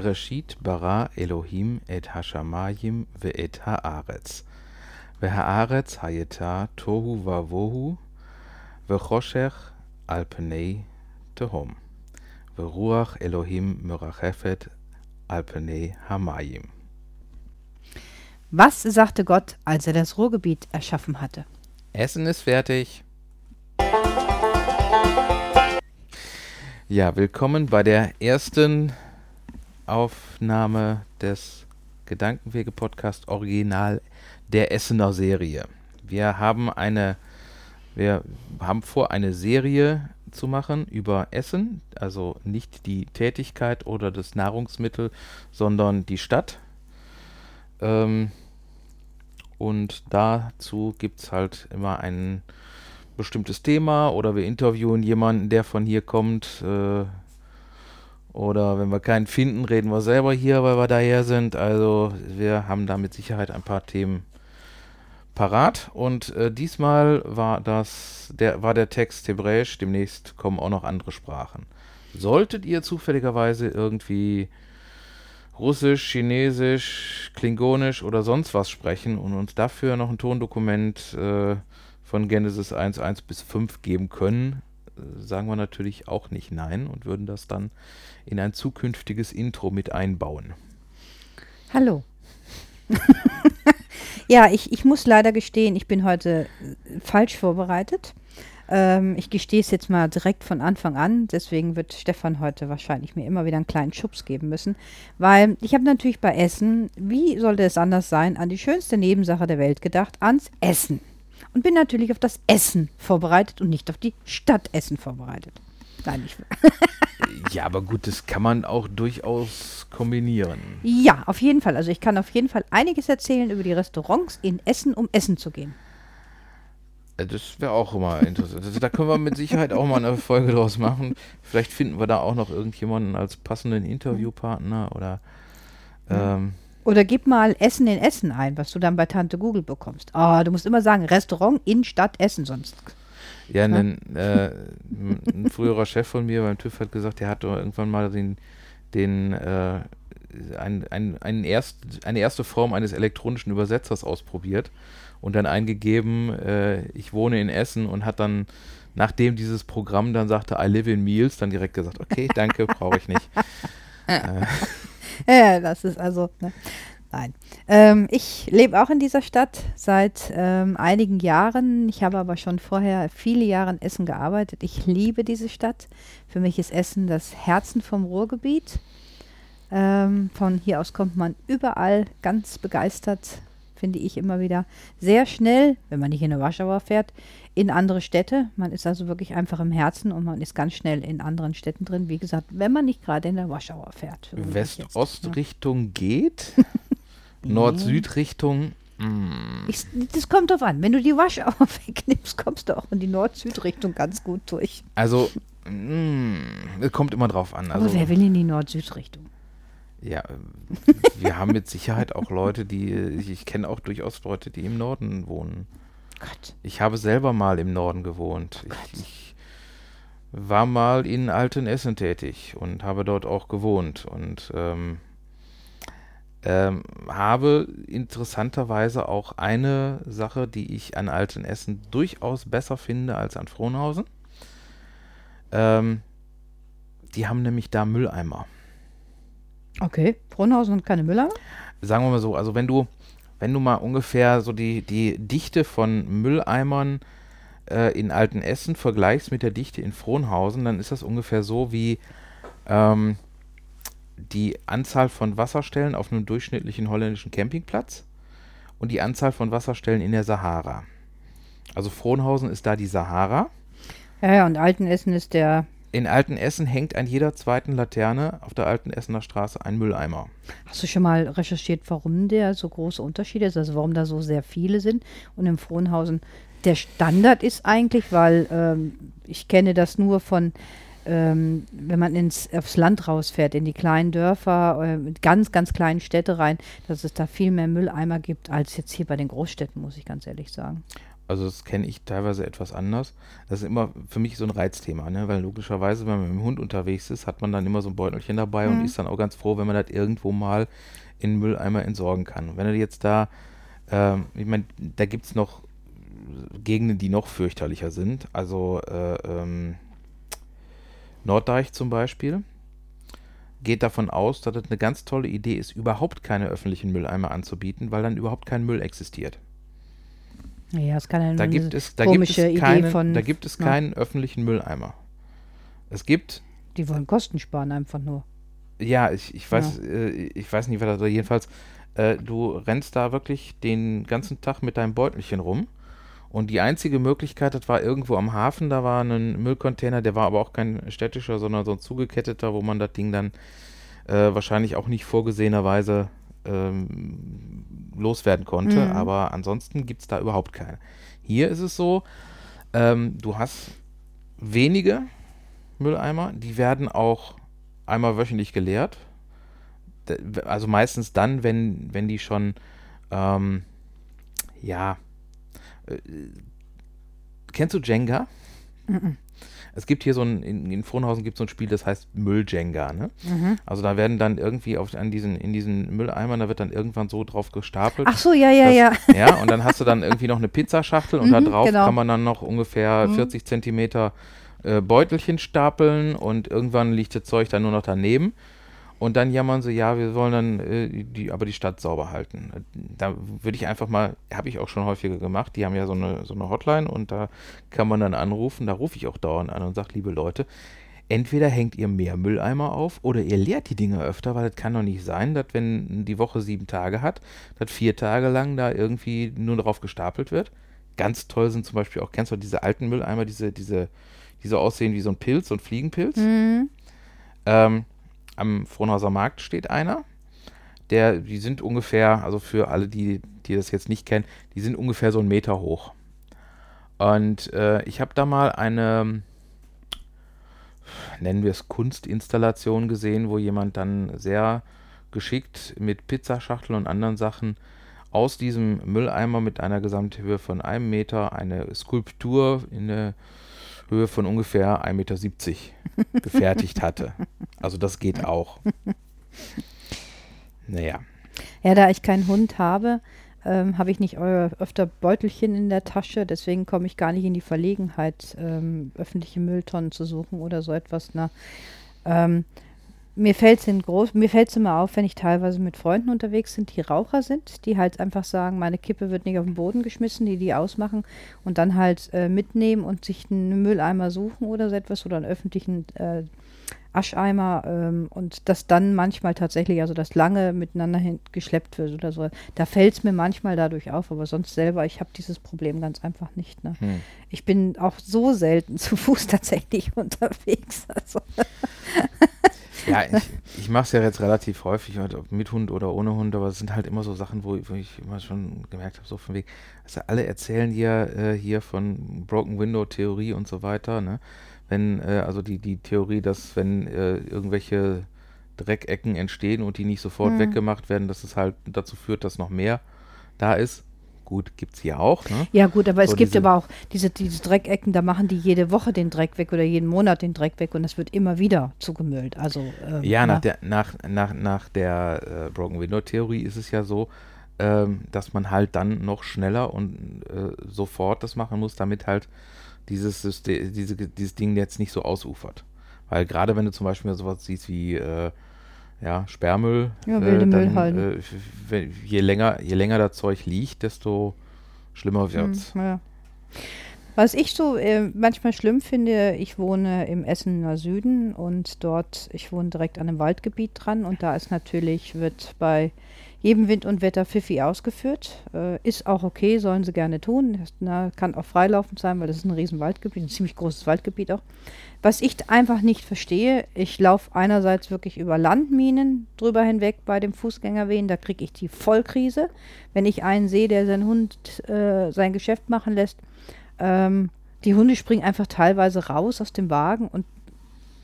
Bereshit bara Elohim et hashamayim ve'et haaretz. Ve'haaretz hayeta tohu vavohu ve'choshech al pnei tehom. Ve'ruach Elohim merachefet al pnei hamayim. Was sagte Gott, als er das Ruhrgebiet erschaffen hatte? Essen ist fertig. Ja, willkommen bei der ersten Aufnahme des Gedankenwege-Podcast Original der Essener Serie. Wir haben eine, wir haben vor, eine Serie zu machen über Essen, also nicht die Tätigkeit oder das Nahrungsmittel, sondern die Stadt. Ähm, und dazu gibt es halt immer ein bestimmtes Thema oder wir interviewen jemanden, der von hier kommt. Äh, oder wenn wir keinen finden, reden wir selber hier, weil wir daher sind. Also wir haben da mit Sicherheit ein paar Themen parat. Und äh, diesmal war das, der, war der Text Hebräisch, demnächst kommen auch noch andere Sprachen. Solltet ihr zufälligerweise irgendwie Russisch, Chinesisch, Klingonisch oder sonst was sprechen und uns dafür noch ein Tondokument äh, von Genesis 1, 1 bis 5 geben können, sagen wir natürlich auch nicht nein und würden das dann in ein zukünftiges Intro mit einbauen. Hallo. ja, ich, ich muss leider gestehen, ich bin heute äh, falsch vorbereitet. Ähm, ich gestehe es jetzt mal direkt von Anfang an. Deswegen wird Stefan heute wahrscheinlich mir immer wieder einen kleinen Schubs geben müssen. Weil ich habe natürlich bei Essen, wie sollte es anders sein, an die schönste Nebensache der Welt gedacht, ans Essen. Und bin natürlich auf das Essen vorbereitet und nicht auf die Stadt Essen vorbereitet. Nein, nicht. ja, aber gut, das kann man auch durchaus kombinieren. Ja, auf jeden Fall. Also ich kann auf jeden Fall einiges erzählen über die Restaurants in Essen, um Essen zu gehen. Äh, das wäre auch immer interessant. Also da können wir mit Sicherheit auch mal eine Folge draus machen. Vielleicht finden wir da auch noch irgendjemanden als passenden Interviewpartner oder. Ähm, oder gib mal Essen in Essen ein, was du dann bei Tante Google bekommst. Ah, oh, du musst immer sagen, Restaurant in Stadt Essen, sonst. Ja, ja? Ein, äh, ein früherer Chef von mir beim TÜV hat gesagt, der hat irgendwann mal den, den äh, ein, ein, ein erst, eine erste Form eines elektronischen Übersetzers ausprobiert und dann eingegeben, äh, ich wohne in Essen und hat dann, nachdem dieses Programm dann sagte, I live in Meals, dann direkt gesagt, okay, danke, brauche ich nicht. Ja, das ist also, ne? Nein. Ähm, ich lebe auch in dieser Stadt seit ähm, einigen Jahren. Ich habe aber schon vorher viele Jahre in Essen gearbeitet. Ich liebe diese Stadt. Für mich ist Essen das Herzen vom Ruhrgebiet. Ähm, von hier aus kommt man überall ganz begeistert finde ich immer wieder sehr schnell, wenn man nicht in eine Warschauer fährt, in andere Städte. Man ist also wirklich einfach im Herzen und man ist ganz schnell in anderen Städten drin. Wie gesagt, wenn man nicht gerade in der Warschauer fährt. West-Ost-Richtung geht, Nord-Süd-Richtung. Mm. das kommt drauf an. Wenn du die Warschauer wegnimmst, kommst du auch in die Nord-Süd-Richtung ganz gut durch. Also, mm, kommt immer drauf an. Also, Aber wer will in die Nord-Süd-Richtung? Ja, wir haben mit Sicherheit auch Leute, die, ich kenne auch durchaus Leute, die im Norden wohnen. Gott. Ich habe selber mal im Norden gewohnt. Ich, ich, war mal in Altenessen tätig und habe dort auch gewohnt und ähm, ähm, habe interessanterweise auch eine Sache, die ich an Altenessen durchaus besser finde als an Frohnhausen. Ähm, die haben nämlich da Mülleimer. Okay, Brunhausen und keine Müller? Sagen wir mal so, also wenn du, wenn du mal ungefähr so die, die Dichte von Mülleimern äh, in Altenessen vergleichst mit der Dichte in Frohnhausen, dann ist das ungefähr so wie ähm, die Anzahl von Wasserstellen auf einem durchschnittlichen holländischen Campingplatz und die Anzahl von Wasserstellen in der Sahara. Also Frohnhausen ist da die Sahara. Ja, ja, und Altenessen ist der in Altenessen hängt an jeder zweiten Laterne auf der Altenessener Straße ein Mülleimer. Hast du schon mal recherchiert, warum der so große Unterschied ist? Also warum da so sehr viele sind und im Frohnhausen der Standard ist eigentlich, weil ähm, ich kenne das nur von ähm, wenn man ins, aufs Land rausfährt, in die kleinen Dörfer, äh, ganz, ganz kleinen Städte rein, dass es da viel mehr Mülleimer gibt als jetzt hier bei den Großstädten, muss ich ganz ehrlich sagen. Also das kenne ich teilweise etwas anders. Das ist immer für mich so ein Reizthema, ne? weil logischerweise, wenn man mit dem Hund unterwegs ist, hat man dann immer so ein Beutelchen dabei mhm. und ist dann auch ganz froh, wenn man das irgendwo mal in den Mülleimer entsorgen kann. Und wenn du jetzt da, ähm, ich meine, da gibt es noch Gegenden, die noch fürchterlicher sind. Also äh, ähm, Norddeich zum Beispiel geht davon aus, dass es eine ganz tolle Idee ist, überhaupt keine öffentlichen Mülleimer anzubieten, weil dann überhaupt kein Müll existiert. Ja, es kann eine da gibt es, da gibt es keinen, von, Da gibt es keinen öffentlichen Mülleimer. Es gibt. Die wollen Kosten sparen einfach nur. Ja, ich, ich weiß, ja. äh, ich weiß nicht, was da jedenfalls. Äh, du rennst da wirklich den ganzen Tag mit deinem Beutelchen rum. Und die einzige Möglichkeit, das war irgendwo am Hafen, da war ein Müllcontainer, der war aber auch kein städtischer, sondern so ein zugeketteter, wo man das Ding dann äh, wahrscheinlich auch nicht vorgesehenerweise ähm, loswerden konnte. Mhm. Aber ansonsten gibt es da überhaupt keine. Hier ist es so, ähm, du hast wenige Mülleimer, die werden auch einmal wöchentlich geleert. Also meistens dann, wenn, wenn die schon, ähm, ja, äh, kennst du Jenga? Mhm. Es gibt hier so ein, in, in Frohnhausen gibt es so ein Spiel, das heißt Mülljenga. Ne? Mhm. Also da werden dann irgendwie auf, an diesen, in diesen Mülleimern, da wird dann irgendwann so drauf gestapelt. Ach so, ja, ja, dass, ja. Ja, und dann hast du dann irgendwie noch eine Pizzaschachtel und mhm, da drauf genau. kann man dann noch ungefähr mhm. 40 Zentimeter äh, Beutelchen stapeln und irgendwann liegt das Zeug dann nur noch daneben. Und dann jammern sie, ja, wir wollen dann äh, die, aber die Stadt sauber halten. Da würde ich einfach mal, habe ich auch schon häufiger gemacht, die haben ja so eine, so eine Hotline und da kann man dann anrufen, da rufe ich auch dauernd an und sage, liebe Leute, entweder hängt ihr mehr Mülleimer auf oder ihr leert die Dinge öfter, weil es kann doch nicht sein, dass wenn die Woche sieben Tage hat, dass vier Tage lang da irgendwie nur drauf gestapelt wird. Ganz toll sind zum Beispiel auch, kennst du diese alten Mülleimer, diese, diese, die so aussehen wie so ein Pilz, so ein Fliegenpilz? Mhm. Ähm, am Frohnhauser Markt steht einer. Der, die sind ungefähr, also für alle, die, die das jetzt nicht kennen, die sind ungefähr so einen Meter hoch. Und äh, ich habe da mal eine, nennen wir es Kunstinstallation gesehen, wo jemand dann sehr geschickt mit Pizzaschachteln und anderen Sachen aus diesem Mülleimer mit einer Gesamthöhe von einem Meter eine Skulptur in der Höhe von ungefähr 1,70 Meter gefertigt hatte. Also das geht auch. Naja. Ja, da ich keinen Hund habe, ähm, habe ich nicht öfter Beutelchen in der Tasche. Deswegen komme ich gar nicht in die Verlegenheit, ähm, öffentliche Mülltonnen zu suchen oder so etwas. Na, ähm, mir fällt es groß, mir fällt es immer auf, wenn ich teilweise mit Freunden unterwegs sind, die Raucher sind, die halt einfach sagen, meine Kippe wird nicht auf den Boden geschmissen, die die ausmachen und dann halt äh, mitnehmen und sich einen Mülleimer suchen oder so etwas oder einen öffentlichen äh, Ascheimer ähm, und das dann manchmal tatsächlich, also das lange miteinander geschleppt wird oder so. Da fällt es mir manchmal dadurch auf, aber sonst selber, ich habe dieses Problem ganz einfach nicht. Ne? Hm. Ich bin auch so selten zu Fuß tatsächlich unterwegs. Also. Ja, ich, ich mache es ja jetzt relativ häufig, ob mit Hund oder ohne Hund, aber es sind halt immer so Sachen, wo, wo ich immer schon gemerkt habe, so von Weg, also alle erzählen hier, äh, hier von Broken Window Theorie und so weiter, ne? Wenn, äh, also die, die Theorie, dass wenn äh, irgendwelche Dreckecken entstehen und die nicht sofort mhm. weggemacht werden, dass es halt dazu führt, dass noch mehr da ist. Gut, gibt es hier auch. Ne? Ja, gut, aber so es gibt aber auch diese, diese Dreckecken, da machen die jede Woche den Dreck weg oder jeden Monat den Dreck weg und es wird immer wieder zugemüllt. Also, ähm, ja, nach der, nach, nach, nach der äh, Broken Window Theorie ist es ja so, ähm, dass man halt dann noch schneller und äh, sofort das machen muss, damit halt dieses, System, diese, dieses Ding jetzt nicht so ausufert. Weil gerade wenn du zum Beispiel sowas siehst wie äh, ja, Sperrmüll. Ja, wilde äh, dann, Müllhalden. Äh, je, länger, je länger das Zeug liegt, desto schlimmer wird es. Hm, ja. Was ich so äh, manchmal schlimm finde, ich wohne im Essener Süden und dort, ich wohne direkt an einem Waldgebiet dran und da ist natürlich, wird bei jedem Wind und Wetter Pfiffi ausgeführt. Äh, ist auch okay, sollen sie gerne tun. Na, kann auch freilaufend sein, weil das ist ein riesen Waldgebiet, ein ziemlich großes Waldgebiet auch. Was ich einfach nicht verstehe, ich laufe einerseits wirklich über Landminen drüber hinweg bei dem Fußgängerwehen, da kriege ich die Vollkrise. Wenn ich einen sehe, der seinen Hund äh, sein Geschäft machen lässt, ähm, die Hunde springen einfach teilweise raus aus dem Wagen und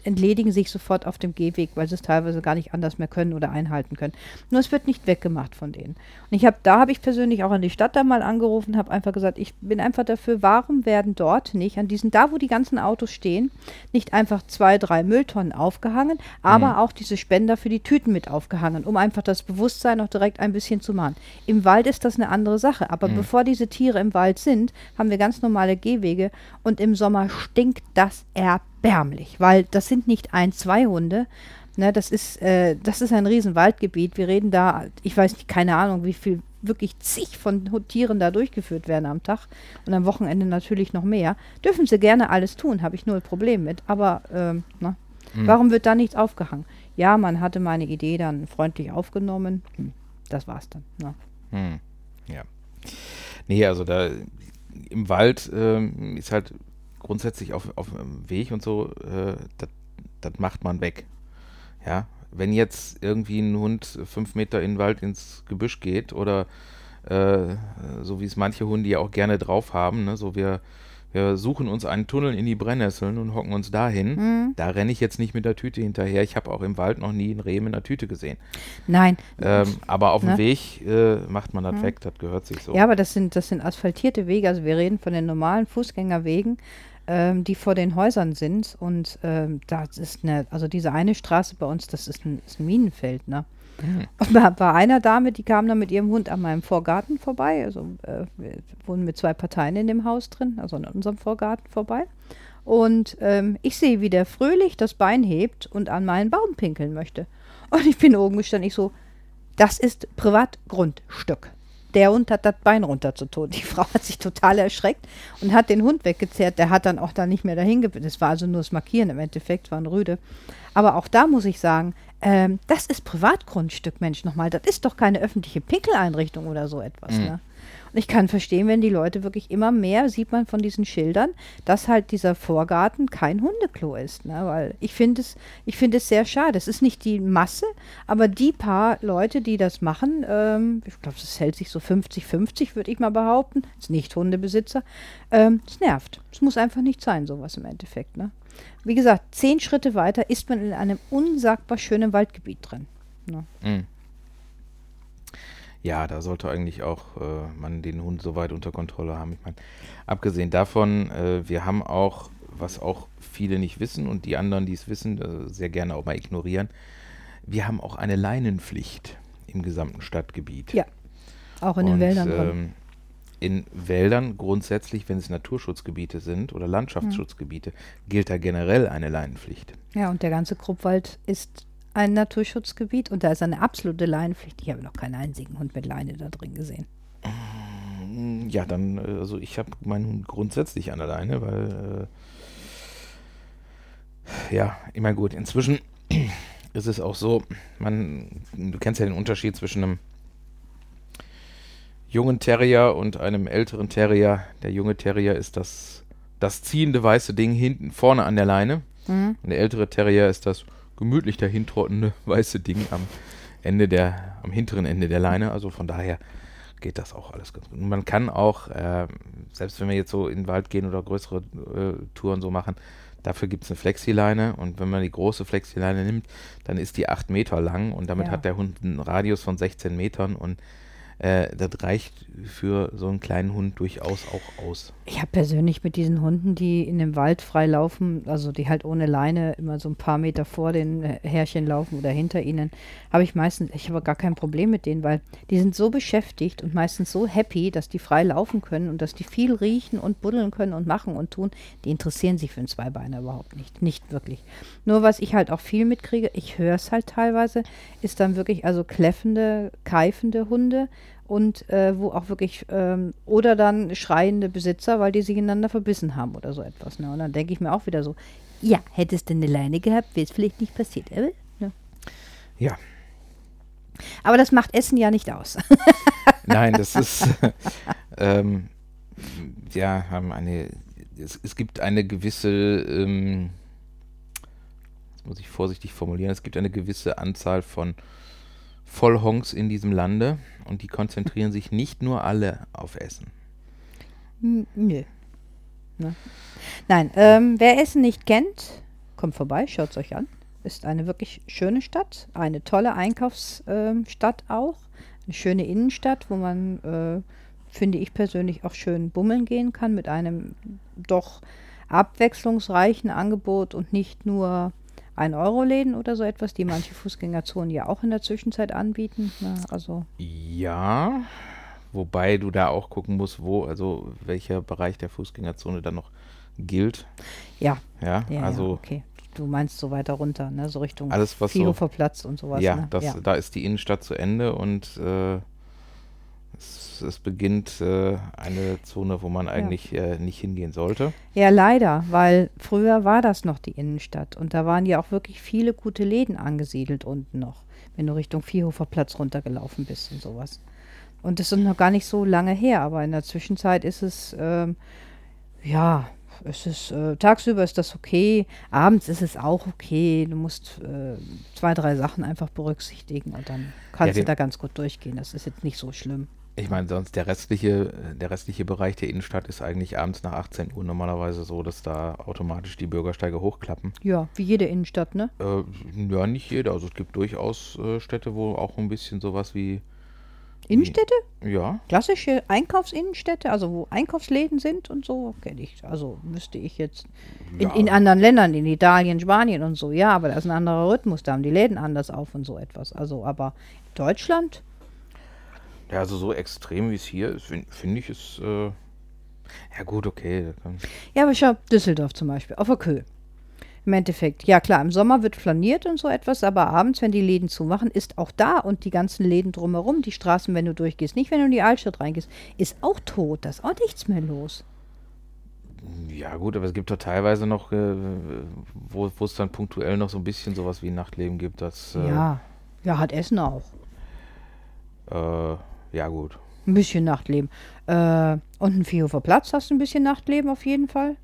entledigen sich sofort auf dem Gehweg, weil sie es teilweise gar nicht anders mehr können oder einhalten können. Nur es wird nicht weggemacht von denen. Und ich habe, da habe ich persönlich auch an die Stadt da mal angerufen, habe einfach gesagt, ich bin einfach dafür, warum werden dort nicht, an diesen, da wo die ganzen Autos stehen, nicht einfach zwei, drei Mülltonnen aufgehangen, aber mhm. auch diese Spender für die Tüten mit aufgehangen, um einfach das Bewusstsein auch direkt ein bisschen zu machen. Im Wald ist das eine andere Sache, aber mhm. bevor diese Tiere im Wald sind, haben wir ganz normale Gehwege und im Sommer stinkt das erbärmlich, weil das sind nicht ein, zwei Hunde, Ne, das ist, äh, das ist ein Riesenwaldgebiet. Wir reden da, ich weiß nicht, keine Ahnung, wie viel wirklich zig von Tieren da durchgeführt werden am Tag und am Wochenende natürlich noch mehr. Dürfen sie gerne alles tun, habe ich null Problem mit. Aber ähm, ne? mhm. warum wird da nichts aufgehangen? Ja, man hatte meine Idee dann freundlich aufgenommen. Hm, das war's dann. Ne? Mhm. Ja. Nee, also da im Wald ähm, ist halt grundsätzlich auf, auf dem Weg und so, äh, das macht man weg. Ja, wenn jetzt irgendwie ein Hund fünf Meter in den Wald ins Gebüsch geht oder äh, so wie es manche Hunde ja auch gerne drauf haben, ne, so wir, wir suchen uns einen Tunnel in die Brennnesseln und hocken uns dahin. Mhm. Da renne ich jetzt nicht mit der Tüte hinterher. Ich habe auch im Wald noch nie einen Reh mit einer Tüte gesehen. Nein. Ähm, aber auf ne? dem Weg äh, macht man das mhm. weg, das gehört sich so. Ja, aber das sind, das sind asphaltierte Wege, also wir reden von den normalen Fußgängerwegen ähm, die vor den Häusern sind. Und ähm, das ist eine, also diese eine Straße bei uns, das ist ein, ist ein Minenfeld, ne? Mhm. Und bei, bei, einer Dame, die kam dann mit ihrem Hund an meinem Vorgarten vorbei. Also äh, wir wohnen mit zwei Parteien in dem Haus drin, also in unserem Vorgarten vorbei. Und ähm, ich sehe, wie der fröhlich das Bein hebt und an meinen Baum pinkeln möchte. Und ich bin oben gestanden, ich so, das ist Privatgrundstück der Hund hat das Bein runterzutun. Die Frau hat sich total erschreckt und hat den Hund weggezerrt. Der hat dann auch da nicht mehr dahin gebissen. Das war also nur das Markieren im Endeffekt, war ein Rüde. Aber auch da muss ich sagen, ähm, das ist Privatgrundstück, Mensch, nochmal. Das ist doch keine öffentliche Pinkeleinrichtung oder so etwas. Mhm. Ne? Ich kann verstehen, wenn die Leute wirklich immer mehr, sieht man von diesen Schildern, dass halt dieser Vorgarten kein Hundeklo ist. Ne? Weil ich finde es, ich es sehr schade. Es ist nicht die Masse, aber die paar Leute, die das machen, ähm, ich glaube, es hält sich so 50-50, würde ich mal behaupten, ist nicht Hundebesitzer, ähm, es nervt. Es muss einfach nicht sein, sowas im Endeffekt. Ne? Wie gesagt, zehn Schritte weiter ist man in einem unsagbar schönen Waldgebiet drin. Ne? Mhm. Ja, da sollte eigentlich auch äh, man den Hund so weit unter Kontrolle haben. Ich meine, abgesehen davon, äh, wir haben auch, was auch viele nicht wissen und die anderen, die es wissen, äh, sehr gerne auch mal ignorieren, wir haben auch eine Leinenpflicht im gesamten Stadtgebiet. Ja, auch in und, den Wäldern. Ähm, in Wäldern grundsätzlich, wenn es Naturschutzgebiete sind oder Landschaftsschutzgebiete, mhm. gilt da generell eine Leinenpflicht. Ja, und der ganze Kruppwald ist ein Naturschutzgebiet und da ist eine absolute Leinenpflicht. Ich habe noch keinen einzigen Hund mit Leine da drin gesehen. Mm, ja, dann, äh, also ich habe meinen Hund grundsätzlich an der Leine, weil, äh, ja, immer gut. Inzwischen ist es auch so, man, du kennst ja den Unterschied zwischen einem jungen Terrier und einem älteren Terrier. Der junge Terrier ist das, das ziehende weiße Ding hinten vorne an der Leine. Mhm. Und der ältere Terrier ist das gemütlich dahintrottende weiße Ding am Ende der, am hinteren Ende der Leine. Also von daher geht das auch alles ganz gut. Und man kann auch, äh, selbst wenn wir jetzt so in den Wald gehen oder größere äh, Touren so machen, dafür gibt es eine Flexileine und wenn man die große Flexileine nimmt, dann ist die 8 Meter lang und damit ja. hat der Hund einen Radius von 16 Metern und äh, das reicht für so einen kleinen Hund durchaus auch aus. Ich habe persönlich mit diesen Hunden, die in dem Wald frei laufen, also die halt ohne Leine immer so ein paar Meter vor den Härchen laufen oder hinter ihnen, habe ich meistens, ich habe gar kein Problem mit denen, weil die sind so beschäftigt und meistens so happy, dass die frei laufen können und dass die viel riechen und buddeln können und machen und tun. Die interessieren sich für einen Zweibeiner überhaupt nicht. Nicht wirklich. Nur was ich halt auch viel mitkriege, ich höre es halt teilweise, ist dann wirklich also kläffende, keifende Hunde und äh, wo auch wirklich ähm, oder dann schreiende Besitzer, weil die sich ineinander verbissen haben oder so etwas. Ne? Und dann denke ich mir auch wieder so, ja, hättest du eine Leine gehabt, wäre es vielleicht nicht passiert. Äh? Ne? Ja. Aber das macht Essen ja nicht aus. Nein, das ist ähm, ja haben eine es, es, gibt eine gewisse ähm, das muss ich vorsichtig formulieren, es gibt eine gewisse Anzahl von Vollhonks in diesem Lande und die konzentrieren sich nicht nur alle auf Essen. Nö. Ne? Nein, ähm, wer Essen nicht kennt, kommt vorbei, schaut es euch an. Ist eine wirklich schöne Stadt, eine tolle Einkaufsstadt auch, eine schöne Innenstadt, wo man, äh, finde ich persönlich, auch schön bummeln gehen kann mit einem doch abwechslungsreichen Angebot und nicht nur 1-Euro-Läden oder so etwas, die manche Fußgängerzonen ja auch in der Zwischenzeit anbieten. Ne? Also Ja, wobei du da auch gucken musst, wo, also welcher Bereich der Fußgängerzone dann noch gilt. ja, Ja, ja, also ja, okay. Du meinst so weiter runter, ne? so Richtung alles, was so, Platz und sowas. ja, ne? das, ja. da ist die Innenstadt zu Ende und äh, es, es beginnt äh, eine Zone, wo man eigentlich äh, nicht hingehen sollte. ja, leider, weil früher war das noch die Innenstadt und da waren ja auch wirklich viele gute Läden angesiedelt unten noch, wenn du Richtung Viehhofer Platz runtergelaufen bist und sowas. Und das ist noch gar nicht so lange her, aber in der Zwischenzeit ist es, ähm, ja, es ist, äh, tagsüber ist das okay, abends ist es auch okay. Du musst äh, zwei, drei Sachen einfach berücksichtigen und dann kannst Ja, du da ganz gut durchgehen. Das ist jetzt nicht so schlimm. Ich meine, sonst der restliche, der restliche Bereich der Innenstadt ist eigentlich abends nach 18 Uhr normalerweise so, dass da automatisch die Bürgersteige hochklappen. Ja, wie jede Innenstadt, ne? Äh, ja, nicht jeder. Also es gibt durchaus äh, Städte, wo auch ein bisschen sowas wie, Innenstädte? ja, Klassische Einkaufsinnenstädte, also wo Einkaufsläden sind und so, kenne ich. Also müsste ich jetzt in, Ja. in anderen Ländern, in Italien, Spanien und so, ja, aber da ist ein anderer Rhythmus, da haben die Läden anders auf und so etwas. Also, aber in Deutschland, ja, also so extrem wie es hier ist, finde find ich es, äh, ja gut, okay. ja, aber schau, Düsseldorf zum Beispiel, auf der Köh. Im Endeffekt, ja klar, im Sommer wird flaniert und so etwas, aber abends, wenn die Läden zumachen, ist auch da und die ganzen Läden drumherum, die Straßen, wenn du durchgehst, nicht wenn du in die Altstadt reingehst, ist auch tot, da ist auch nichts mehr los. Ja gut, aber es gibt doch teilweise noch, äh, wo wo es dann punktuell noch so ein bisschen sowas wie Nachtleben gibt, das, äh, Ja, ja, hat Essen auch. äh, ja gut. Ein bisschen Nachtleben. Äh, und ein Viehhofer Platz hast du ein bisschen Nachtleben auf jeden Fall.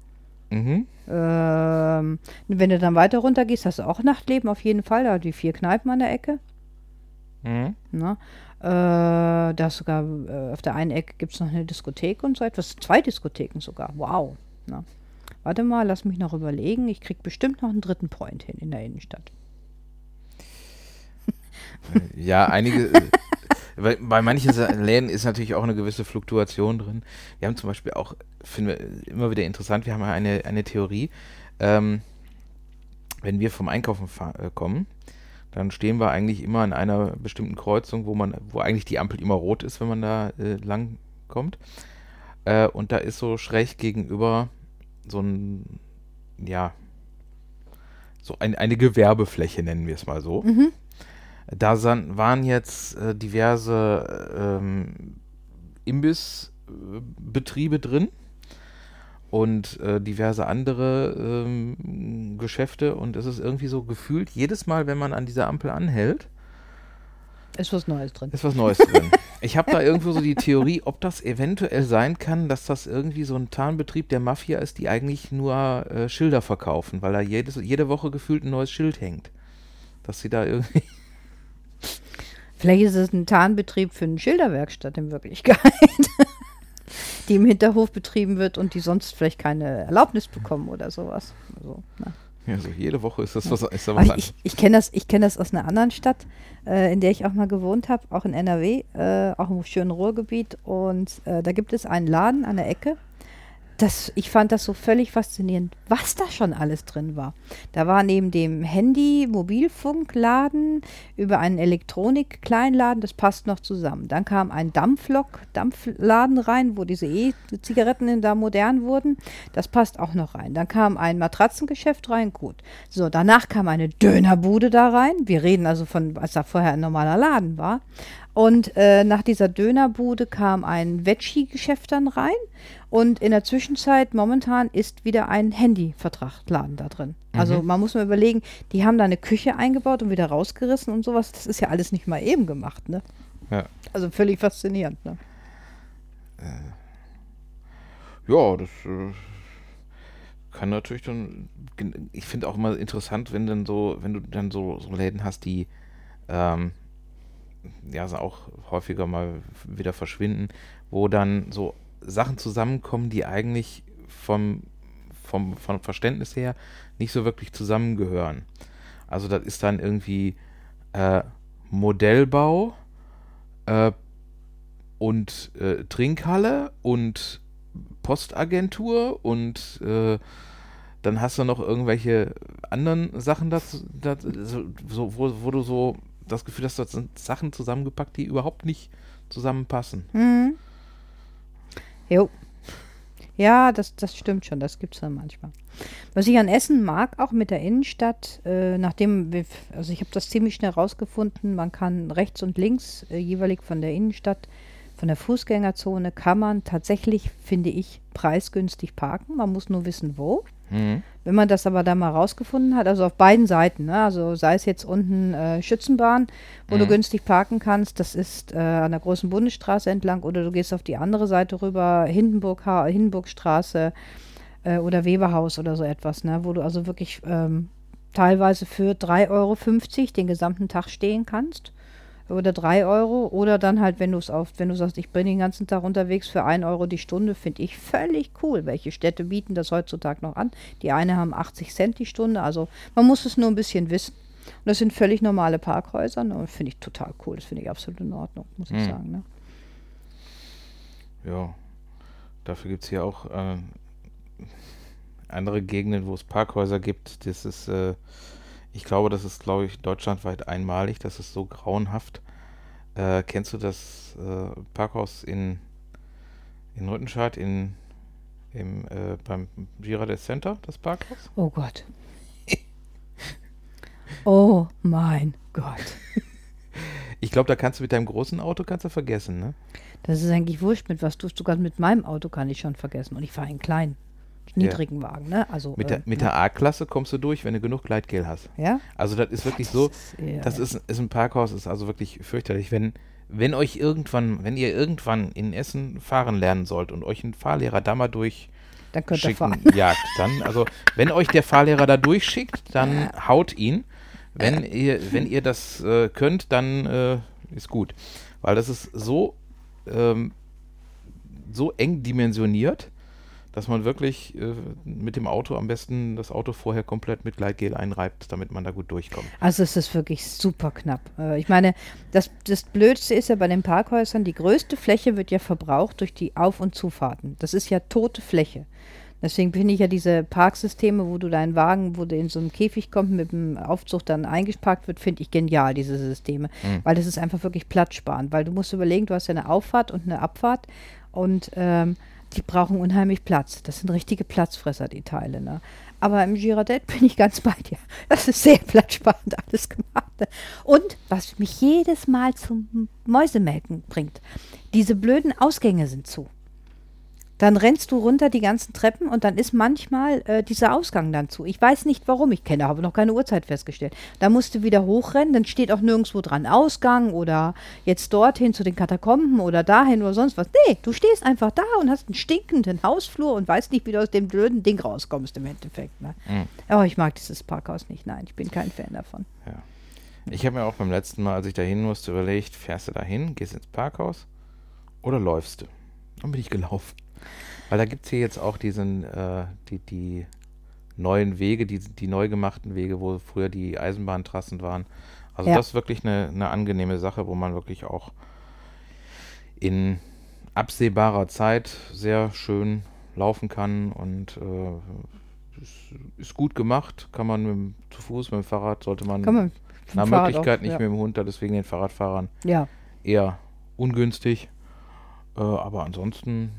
Mhm. Ähm, wenn du dann weiter runter gehst, hast du auch Nachtleben auf jeden Fall. Da die vier Kneipen an der Ecke. Mhm. Ne? Äh, da hast sogar äh, auf der einen Ecke gibt es noch eine Diskothek und so etwas. Zwei Diskotheken sogar. Wow. Ne? Warte mal, lass mich noch überlegen. Ich krieg bestimmt noch einen dritten Point hin in der Innenstadt. Ja, einige. bei, bei manchen Läden ist natürlich auch eine gewisse Fluktuation drin. Wir haben zum Beispiel auch, finden wir immer wieder interessant, wir haben eine, eine Theorie. Ähm, wenn wir vom Einkaufen äh, kommen, dann stehen wir eigentlich immer an einer bestimmten Kreuzung, wo man, wo eigentlich die Ampel immer rot ist, wenn man da äh, lang kommt. Äh, und da ist so schräg gegenüber so ein, ja, so ein, eine Gewerbefläche, nennen wir es mal so. Mhm. Da san, waren jetzt äh, diverse ähm, Imbissbetriebe drin und äh, diverse andere ähm, Geschäfte und es ist irgendwie so gefühlt, jedes Mal, wenn man an dieser Ampel anhält, Ist was Neues drin. ist was Neues drin. Ich habe da irgendwo so die Theorie, ob das eventuell sein kann, dass das irgendwie so ein Tarnbetrieb der Mafia ist, die eigentlich nur äh, Schilder verkaufen, weil da jedes, jede Woche gefühlt ein neues Schild hängt. Dass sie da irgendwie Vielleicht ist es ein Tarnbetrieb für eine Schilderwerkstatt in Wirklichkeit, die im Hinterhof betrieben wird und die sonst vielleicht keine Erlaubnis bekommen oder sowas. Also, na. Ja, so jede Woche ist das was, ist da was Aber ich ich kenne das, ich kenn das aus einer anderen Stadt, äh, in der ich auch mal gewohnt habe, auch in NRW, äh, auch im schönen Ruhrgebiet. Und äh, da gibt es einen Laden an der Ecke. Das, ich fand das so völlig faszinierend, was da schon alles drin war. Da war neben dem Handy-Mobilfunkladen über einen Elektronik-Kleinladen, das passt noch zusammen. Dann kam ein Dampflok-Dampfladen rein, wo diese E-Zigaretten da modern wurden. Das passt auch noch rein. Dann kam ein Matratzengeschäft rein, gut. So, danach kam eine Dönerbude da rein. Wir reden also von, als da vorher ein normaler Laden war. Und äh, nach dieser Dönerbude kam ein Veggie-Geschäft dann rein. Und in der Zwischenzeit momentan ist wieder ein Handyvertragladen da drin. Also Mhm. man muss mal überlegen, die haben da eine Küche eingebaut und wieder rausgerissen und sowas. Das ist ja alles nicht mal eben gemacht, ne? Ja. Also völlig faszinierend, ne? Ja, das äh, kann natürlich dann. Ich finde auch immer interessant, wenn dann so, wenn du dann so, so Läden hast, die ähm, ja auch häufiger mal wieder verschwinden, wo dann so Sachen zusammenkommen, die eigentlich vom vom, vom Verständnis her nicht so wirklich zusammengehören. Also das ist dann irgendwie äh, Modellbau äh, und äh, Trinkhalle und Postagentur und äh, dann hast du noch irgendwelche anderen Sachen dazu, dazu so, wo, wo du so das Gefühl hast, das sind Sachen zusammengepackt, die überhaupt nicht zusammenpassen. Mhm. Jo. Ja, das, das stimmt schon, das gibt es dann manchmal. Was ich an Essen mag, auch mit der Innenstadt, äh, nachdem, wir, also ich habe das ziemlich schnell rausgefunden, man kann rechts und links äh, jeweilig von der Innenstadt, von der Fußgängerzone, kann man tatsächlich, finde ich, preisgünstig parken. Man muss nur wissen, wo. Mhm. Wenn man das aber da mal rausgefunden hat, also auf beiden Seiten, ne? also sei es jetzt unten äh, Schützenbahn, wo mhm. du günstig parken kannst, das ist äh, an der großen Bundesstraße entlang, oder du gehst auf die andere Seite rüber, Hindenburg, Hindenburgstraße äh, oder Weberhaus oder so etwas, ne? wo du also wirklich ähm, teilweise für 3,50 Euro den gesamten Tag stehen kannst oder 3 Euro oder dann halt, wenn du es auf, wenn du sagst, ich bin den ganzen Tag unterwegs für 1 Euro die Stunde, finde ich völlig cool. Welche Städte bieten das heutzutage noch an? Die eine haben 80 Cent die Stunde, also man muss es nur ein bisschen wissen. Und das sind völlig normale Parkhäuser und finde ich total cool. Das finde ich absolut in Ordnung, muss ich hm. sagen. Ne? Ja, dafür gibt es hier auch äh, andere Gegenden, wo es Parkhäuser gibt. Das ist äh, ich glaube, das ist, glaube ich, deutschlandweit einmalig. Das ist so grauenhaft. Äh, kennst du das äh, Parkhaus in, in Rüttenscheid in, im, äh, beim Girardet Center, das Parkhaus? Oh Gott. oh mein Gott. Ich glaube, da kannst du mit deinem großen Auto kannst du vergessen, ne? Das ist eigentlich wurscht, mit was tust du gerade mit meinem Auto kann ich schon vergessen. Und ich fahre einen kleinen niedrigen ja. Wagen. Ne? Also, mit der, äh, mit der A-Klasse kommst du durch, wenn du genug Gleitgel hast. Ja? Also das ist wirklich das so, ist, das ist, ist ein Parkhaus, ist also wirklich fürchterlich. Wenn, wenn euch irgendwann, wenn ihr irgendwann in Essen fahren lernen sollt und euch ein Fahrlehrer da mal durch dann könnt schicken, ihr jagt, dann, also wenn euch der Fahrlehrer da durchschickt, dann haut ihn. Wenn ihr, wenn ihr das äh, könnt, dann äh, ist gut. Weil das ist so, ähm, so eng dimensioniert, dass man wirklich äh, mit dem Auto am besten das Auto vorher komplett mit Gleitgel einreibt, damit man da gut durchkommt. Also es ist wirklich super knapp. Äh, ich meine, das, das Blödste ist ja bei den Parkhäusern, die größte Fläche wird ja verbraucht durch die Auf- und Zufahrten. Das ist ja tote Fläche. Deswegen finde ich ja diese Parksysteme, wo du deinen Wagen, wo der in so einem Käfig kommt, mit dem Aufzug dann eingeparkt wird, finde ich genial, diese Systeme. Mhm. Weil das ist einfach wirklich platzsparend. Weil du musst überlegen, du hast ja eine Auffahrt und eine Abfahrt und ähm, die brauchen unheimlich Platz. Das sind richtige Platzfresser, die Teile. Ne? Aber im Girardet bin ich ganz bei dir. Das ist sehr platzsparend alles gemacht. Und was mich jedes Mal zum Mäusemelken bringt, diese blöden Ausgänge sind zu. Dann rennst du runter die ganzen Treppen und dann ist manchmal äh, dieser Ausgang dann zu. Ich weiß nicht warum, ich kenne, habe noch keine Uhrzeit festgestellt. Da musst du wieder hochrennen, dann steht auch nirgendwo dran Ausgang oder jetzt dorthin zu den Katakomben oder dahin oder sonst was. Nee, du stehst einfach da und hast einen stinkenden Hausflur und weißt nicht, wie du aus dem blöden Ding rauskommst im Endeffekt. Ne? Mhm. Aber ich mag dieses Parkhaus nicht. Nein, ich bin kein Fan davon. Ja. Ich habe mir auch beim letzten Mal, als ich dahin musste, überlegt, fährst du dahin, gehst ins Parkhaus oder läufst du? Dann bin ich gelaufen. Weil da gibt es hier jetzt auch diesen, äh, die, die neuen Wege, die, die neu gemachten Wege, wo früher die Eisenbahntrassen waren. Also ja. das ist wirklich eine, eine angenehme Sache, wo man wirklich auch in absehbarer Zeit sehr schön laufen kann und äh, ist, ist, gut gemacht. Kann man mit dem, zu Fuß, mit dem Fahrrad, sollte man, man nach Fahrrad Möglichkeit auch, nicht ja. mit dem Hund, da deswegen den Fahrradfahrern ja. eher ungünstig. Äh, aber ansonsten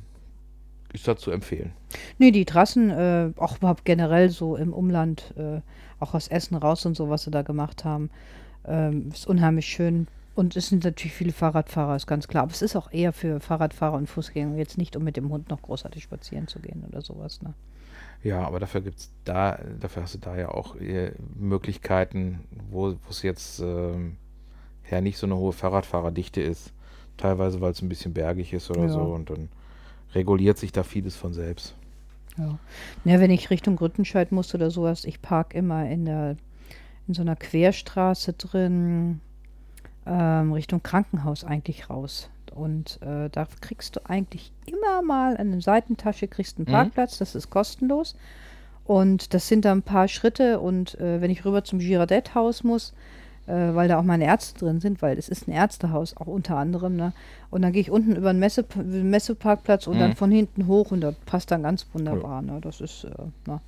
ist das zu empfehlen. Nee, die Trassen, äh, auch überhaupt generell so im Umland, äh, auch aus Essen raus und so, was sie da gemacht haben, ähm, ist unheimlich schön. Und es sind natürlich viele Fahrradfahrer, ist ganz klar. Aber es ist auch eher für Fahrradfahrer und Fußgänger jetzt nicht, um mit dem Hund noch großartig spazieren zu gehen oder sowas. Ne? Ja, aber dafür gibt's da, dafür hast du da ja auch äh, Möglichkeiten, wo es jetzt ähm, ja nicht so eine hohe Fahrradfahrerdichte ist. Teilweise, weil es ein bisschen bergig ist oder ja. so und dann reguliert sich da vieles von selbst. Ja. ja, wenn ich Richtung Grüttenscheid muss oder sowas, ich parke immer in der in so einer Querstraße drin, ähm, Richtung Krankenhaus eigentlich raus. Und äh, da kriegst du eigentlich immer mal eine Seitentasche, kriegst einen mhm. Parkplatz, das ist kostenlos. Und das sind da ein paar Schritte. Und äh, wenn ich rüber zum Girardet-Haus muss, äh, weil da auch meine Ärzte drin sind, weil es ist ein Ärztehaus auch unter anderem. Ne? Und dann gehe ich unten über den Messe, Messeparkplatz und Mhm. dann von hinten hoch und das passt dann ganz wunderbar. Ne? Das ist, äh, na.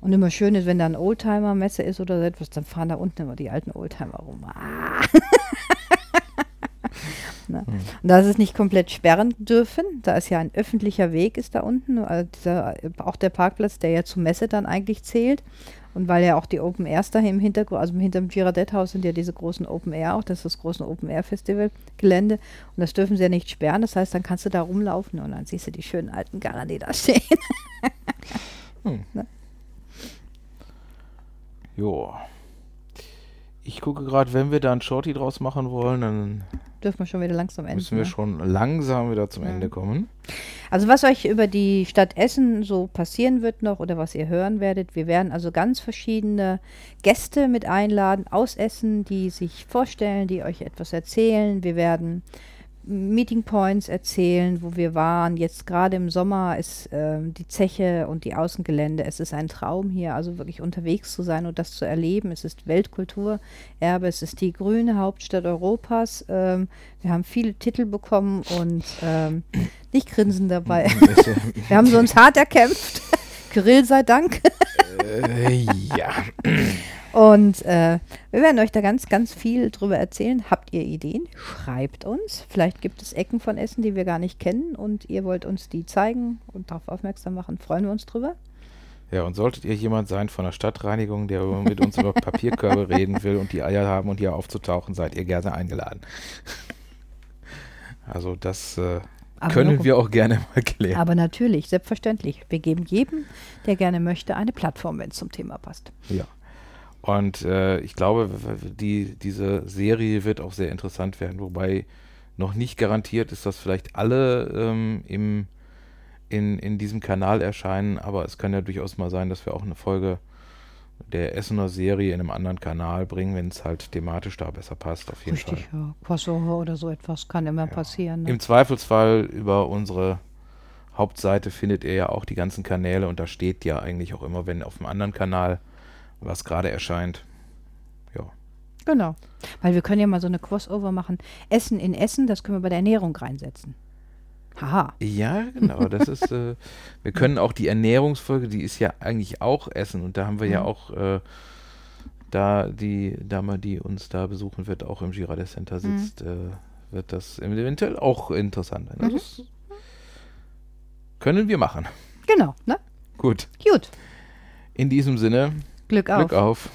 Und immer schön ist, wenn da ein Oldtimer-Messe ist oder so etwas, dann fahren da unten immer die alten Oldtimer rum. Ah. ne? Und da ist es nicht komplett sperren dürfen. Da ist ja ein öffentlicher Weg ist da unten, also dieser, auch der Parkplatz, der ja zur Messe dann eigentlich zählt. Und weil ja auch die Open Airs da im Hintergrund, also hinter dem Girardet-Haus sind ja diese großen Open Air auch, das ist das große Open Air Festival Gelände. Und das dürfen sie ja nicht sperren. Das heißt, dann kannst du da rumlaufen und dann siehst du die schönen alten Garren, die da stehen. Jo. Ich gucke gerade, wenn wir da ein Shorty draus machen wollen, dann Dürfen wir schon wieder langsam enden. müssen wir ne? schon langsam wieder zum Ja. Ende kommen. Also was euch über die Stadt Essen so passieren wird noch oder was ihr hören werdet, wir werden also ganz verschiedene Gäste mit einladen aus Essen, die sich vorstellen, die euch etwas erzählen. Wir werden Meeting Points erzählen, wo wir waren. Jetzt gerade im Sommer ist ähm, die Zeche und die Außengelände. Es ist ein Traum hier, also wirklich unterwegs zu sein und das zu erleben. Es ist Weltkulturerbe, es ist die grüne Hauptstadt Europas. Ähm, wir haben viele Titel bekommen und ähm, nicht grinsen dabei. Wir haben sie uns hart erkämpft. Kirill sei Dank. äh, ja. Und äh, wir werden euch da ganz, ganz viel drüber erzählen. Habt ihr Ideen? Schreibt uns. Vielleicht gibt es Ecken von Essen, die wir gar nicht kennen und ihr wollt uns die zeigen und darauf aufmerksam machen. Freuen wir uns drüber. Ja, und solltet ihr jemand sein von der Stadtreinigung, der mit uns über Papierkörbe reden will und die Eier haben und hier aufzutauchen, seid ihr gerne eingeladen. Also das äh, können noch- wir auch gerne mal klären. Aber natürlich, selbstverständlich. Wir geben jedem, der gerne möchte, eine Plattform, wenn es zum Thema passt. Ja. Und äh, ich glaube, die, diese Serie wird auch sehr interessant werden, wobei noch nicht garantiert ist, dass vielleicht alle ähm, im, in, in diesem Kanal erscheinen, aber es kann ja durchaus mal sein, dass wir auch eine Folge der Essener Serie in einem anderen Kanal bringen, wenn es halt thematisch da besser passt, auf jeden Richtig, Fall. ja. Crossover oder so etwas kann immer passieren. Ne? Im Zweifelsfall über unsere Hauptseite findet ihr ja auch die ganzen Kanäle und da steht ja eigentlich auch immer, wenn auf dem anderen Kanal was gerade erscheint. Ja. Genau. Weil wir können ja mal so eine Crossover machen. Essen in Essen, das können wir bei der Ernährung reinsetzen. Haha. Ja, genau. Das ist, äh, wir können auch die Ernährungsfolge, die ist ja eigentlich auch Essen und da haben wir ja Mhm. auch äh, da die Dame, die uns da besuchen wird, auch im Girardet Center Mhm. sitzt, äh, wird das eventuell auch interessant sein. Also Mhm. Das können wir machen. Genau, ne? Gut. Gut. In diesem Sinne, Glück auf. Glück auf.